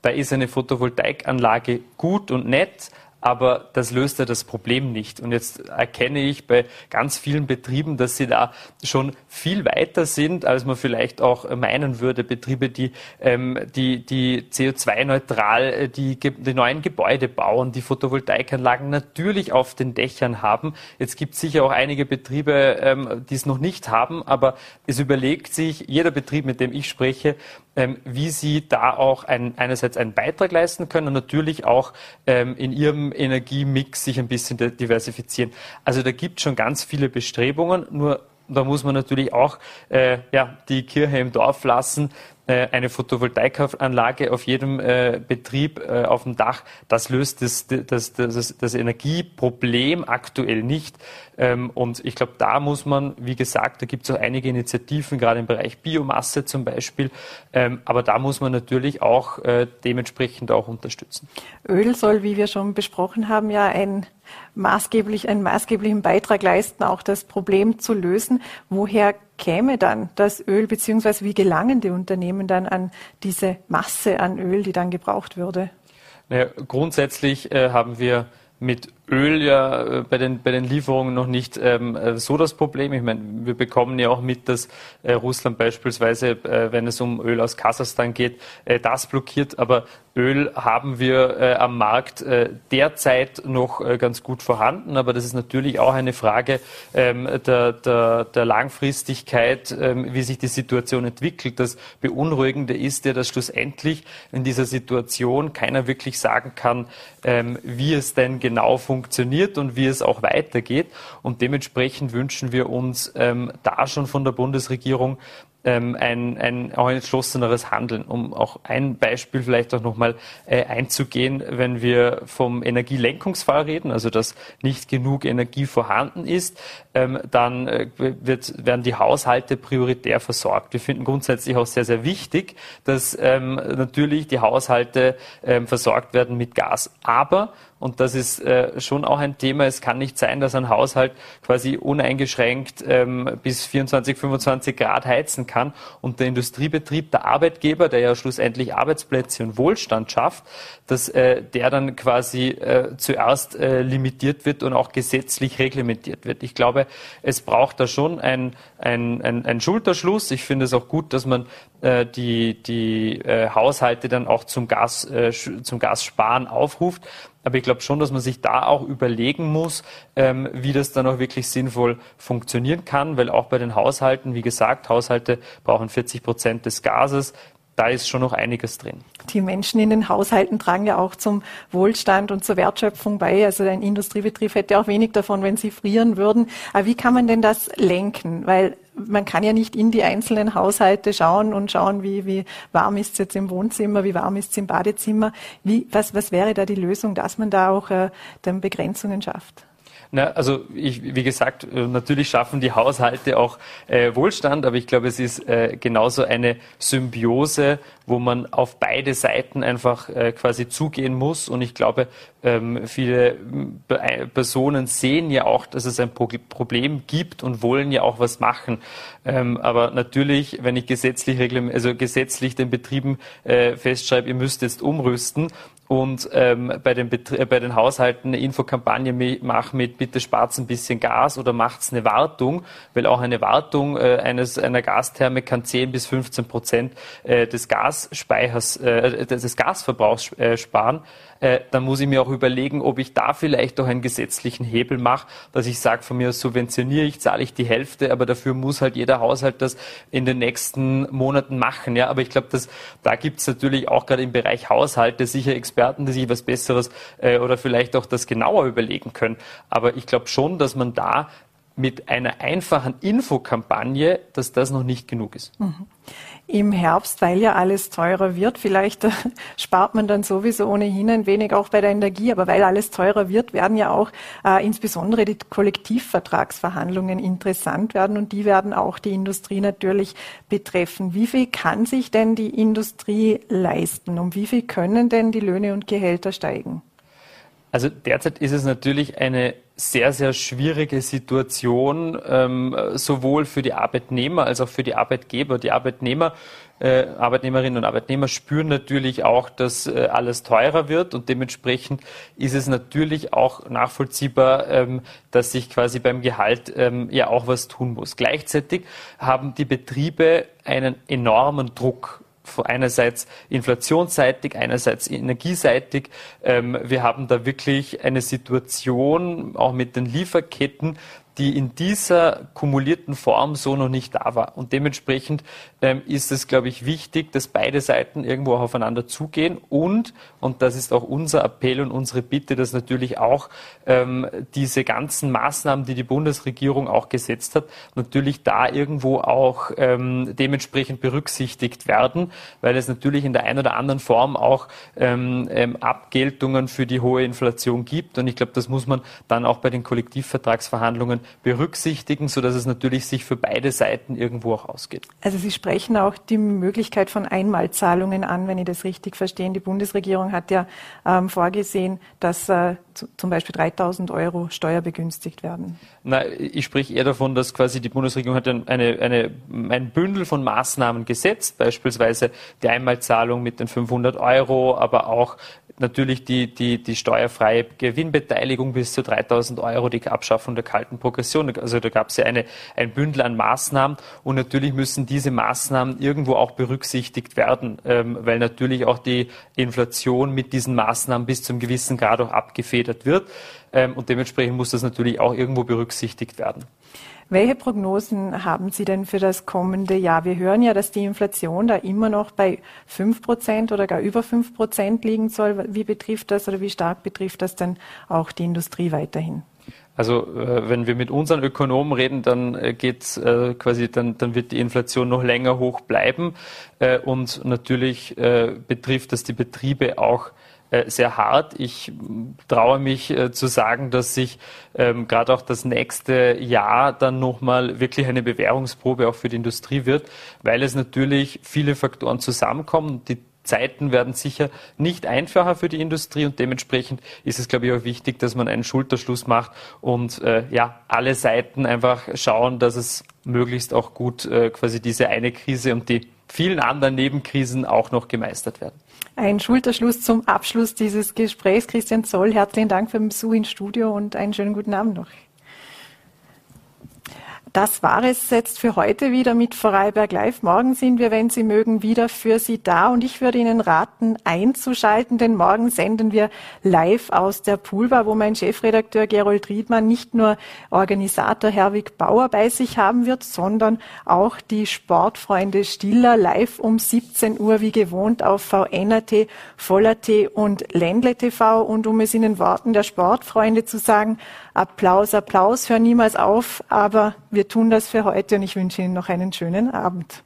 da ist eine Photovoltaikanlage gut und nett, aber das löst ja das Problem nicht. Und jetzt erkenne ich bei ganz vielen Betrieben, dass sie da schon viel weiter sind, als man vielleicht auch meinen würde. Betriebe, die, ähm, die, die CO2-neutral äh, die, die neuen Gebäude bauen, die Photovoltaikanlagen natürlich auf den Dächern haben. Jetzt gibt es sicher auch einige Betriebe, ähm, die es noch nicht haben, aber es überlegt sich jeder Betrieb, mit dem ich spreche, ähm, wie sie da auch ein, einerseits einen Beitrag leisten können und natürlich auch ähm, in ihrem Energiemix sich ein bisschen diversifizieren. Also da gibt es schon ganz viele Bestrebungen, nur da muss man natürlich auch äh, ja, die Kirche im Dorf lassen. Äh, eine Photovoltaikanlage auf jedem äh, Betrieb äh, auf dem Dach, das löst das, das, das, das Energieproblem aktuell nicht. Ähm, und ich glaube, da muss man, wie gesagt, da gibt es auch einige Initiativen, gerade im Bereich Biomasse zum Beispiel. Ähm, aber da muss man natürlich auch äh, dementsprechend auch unterstützen. Öl soll, wie wir schon besprochen haben, ja ein maßgeblich, einen maßgeblichen Beitrag leisten, auch das Problem zu lösen. Woher käme dann das Öl, beziehungsweise wie gelangen die Unternehmen dann an diese Masse an Öl, die dann gebraucht würde? Naja, grundsätzlich äh, haben wir mit Öl ja äh, bei den, bei den Lieferungen noch nicht ähm, äh, so das Problem. Ich meine, wir bekommen ja auch mit, dass äh, Russland beispielsweise, äh, wenn es um Öl aus Kasachstan geht, äh, das blockiert. Aber Öl haben wir äh, am Markt derzeit noch ganz gut vorhanden, aber das ist natürlich auch eine Frage ähm, der, der, der, Langfristigkeit, ähm, wie sich die Situation entwickelt. Das Beunruhigende ist ja, dass schlussendlich in dieser Situation keiner wirklich sagen kann, ähm, wie es denn genau funktioniert und wie es auch weitergeht. Und dementsprechend wünschen wir uns ähm, da schon von der Bundesregierung ähm, ein, ein entschlosseneres Handeln. Um auch ein Beispiel vielleicht auch nochmal äh, einzugehen, wenn wir vom Energielenkungsfall reden, also dass nicht genug Energie vorhanden ist, ähm, dann äh, wird, werden die Haushalte prioritär versorgt. Wir finden grundsätzlich auch sehr, sehr wichtig, dass ähm, natürlich die Haushalte ähm, versorgt werden mit Gas. Aber und das ist äh, schon auch ein Thema. Es kann nicht sein, dass ein Haushalt quasi uneingeschränkt ähm, bis 24, 25 Grad heizen kann und der Industriebetrieb, der Arbeitgeber, der ja schlussendlich Arbeitsplätze und Wohlstand schafft, dass äh, der dann quasi äh, zuerst äh, limitiert wird und auch gesetzlich reglementiert wird. Ich glaube, es braucht da schon ein, ein, ein, Schulterschluss. Ich finde es auch gut, dass man äh, die, die äh, Haushalte dann auch zum Gas, zum Gassparen aufruft. Aber ich glaube schon, dass man sich da auch überlegen muss, ähm, wie das dann auch wirklich sinnvoll funktionieren kann, weil auch bei den Haushalten, wie gesagt, Haushalte brauchen 40 Prozent des Gases da ist schon noch einiges drin. Die Menschen in den Haushalten tragen ja auch zum Wohlstand und zur Wertschöpfung bei. Also ein Industriebetrieb hätte auch wenig davon, wenn sie frieren würden. Aber wie kann man denn das lenken? Weil man kann ja nicht in die einzelnen Haushalte schauen und schauen, wie, wie warm ist es jetzt im Wohnzimmer, wie warm ist es im Badezimmer. Wie, was, was wäre da die Lösung, dass man da auch äh, dann Begrenzungen schafft? Na, also ich, wie gesagt, äh, natürlich schaffen die Haushalte auch äh, Wohlstand, aber ich glaube, es ist äh, genauso eine Symbiose, wo man auf beide Seiten einfach äh, quasi zugehen muss. Und ich glaube, ähm, viele Personen sehen ja auch, dass es ein Pro Problem gibt und wollen ja auch was machen. Ähm, aber natürlich, wenn ich gesetzlich, also gesetzlich den Betrieben äh, festschreibe, ihr müsst jetzt umrüsten, und ähm, bei, den äh, bei den Haushalten eine Infokampagne machen mit bitte spart ein bisschen Gas oder macht's eine Wartung, weil auch eine Wartung äh, eines einer Gastherme kann 10 bis 15 Prozent äh, des Gasspeichers, äh, des Gasverbrauchs äh, sparen äh, dann muss ich mir auch überlegen, ob ich da vielleicht auch einen gesetzlichen Hebel mache, dass ich sage, von mir subventioniere ich, zahle ich die Hälfte, aber dafür muss halt jeder Haushalt das in den nächsten Monaten machen. Ja, aber ich glaube, dass da gibt es natürlich auch gerade im Bereich Haushalte sicher Experten, die sich was Besseres äh, oder vielleicht auch das genauer überlegen können. Aber ich glaube schon, dass man da mit einer einfachen Infokampagne, dass das noch nicht genug ist. Mhm. Im Herbst, weil ja alles teurer wird, vielleicht äh, spart man dann sowieso ohnehin ein wenig auch bei der Energie, aber weil alles teurer wird, werden ja auch äh, insbesondere die Kollektivvertragsverhandlungen interessant werden und die werden auch die Industrie natürlich betreffen. Wie viel kann sich denn die Industrie leisten? Um wie viel können denn die Löhne und Gehälter steigen? Also derzeit ist es natürlich eine sehr, sehr schwierige Situation, ähm, sowohl für die Arbeitnehmer als auch für die Arbeitgeber. Die Arbeitnehmer, äh, Arbeitnehmerinnen und Arbeitnehmer spüren natürlich auch, dass äh, alles teurer wird und dementsprechend ist es natürlich auch nachvollziehbar, ähm, dass sich quasi beim Gehalt ähm, ja auch was tun muss. Gleichzeitig haben die Betriebe einen enormen Druck einerseits inflationsseitig, einerseits energieseitig. Ähm, wir haben da wirklich eine Situation, auch mit den Lieferketten, die in dieser kumulierten Form so noch nicht da war. Und dementsprechend ähm, ist es, glaube ich, wichtig, dass beide Seiten irgendwo auch aufeinander zugehen und, und das ist auch unser Appell und unsere Bitte, dass natürlich auch ähm, diese ganzen Maßnahmen, die die Bundesregierung auch gesetzt hat, natürlich da irgendwo auch ähm, dementsprechend berücksichtigt werden, weil es natürlich in der einen oder anderen Form auch ähm, ähm, Abgeltungen für die hohe Inflation gibt. Und ich glaube, das muss man dann auch bei den Kollektivvertragsverhandlungen berücksichtigen, sodass es natürlich sich für beide Seiten irgendwo auch ausgeht. Also Sie sprechen auch die Möglichkeit von Einmalzahlungen an, wenn ich das richtig verstehe. Die Bundesregierung hat ja ähm, vorgesehen, dass äh, zum Beispiel 3000 Euro steuerbegünstigt werden. Na, ich spreche eher davon, dass quasi die Bundesregierung hat eine, eine, ein Bündel von Maßnahmen gesetzt, beispielsweise die Einmalzahlung mit den 500 Euro, aber auch natürlich die, die, die steuerfreie Gewinnbeteiligung bis zu 3000 Euro, die Abschaffung der kalten Progression. Also da gab es ja eine, ein Bündel an Maßnahmen und natürlich müssen diese Maßnahmen irgendwo auch berücksichtigt werden, ähm, weil natürlich auch die Inflation mit diesen Maßnahmen bis zum gewissen Grad auch abgefedert wird. Ähm, und dementsprechend muss das natürlich auch irgendwo berücksichtigt werden. Welche Prognosen haben Sie denn für das kommende Jahr? Wir hören ja, dass die Inflation da immer noch bei fünf Prozent oder gar über fünf Prozent liegen soll. Wie betrifft das oder wie stark betrifft das denn auch die Industrie weiterhin? Also äh, wenn wir mit unseren Ökonomen reden, dann äh, geht's äh, quasi, dann, dann wird die Inflation noch länger hoch bleiben und natürlich betrifft das die Betriebe auch sehr hart. Ich traue mich äh, zu sagen, dass sich ähm, gerade auch das nächste Jahr dann nochmal wirklich eine Bewährungsprobe auch für die Industrie wird, weil es natürlich viele Faktoren zusammenkommen. Die Zeiten werden sicher nicht einfacher für die Industrie und dementsprechend ist es, glaube ich, auch wichtig, dass man einen Schulterschluss macht und äh, ja alle Seiten einfach schauen, dass es möglichst auch gut äh, quasi diese eine Krise und die vielen anderen Nebenkrisen auch noch gemeistert werden. Ein Schulterschluss zum Abschluss dieses Gesprächs. Christian Zoll, herzlichen Dank für den Besuch ins Studio und einen schönen guten Abend noch. Das war es jetzt für heute wieder mit Vorarlberg Live. Morgen sind wir, wenn Sie mögen, wieder für Sie da und ich würde Ihnen raten, einzuschalten, denn morgen senden wir live aus der Poolbar, wo mein Chefredakteur Gerold Riedmann nicht nur Organisator Herwig Bauer bei sich haben wird, sondern auch die Sportfreunde Stiller live um 17 Uhr wie gewohnt auf VNRT, Voller.t und Ländle TV und um es in den Worten der Sportfreunde zu sagen, Applaus, Applaus, hör niemals auf, aber wir tun das für heute und ich wünsche Ihnen noch einen schönen Abend.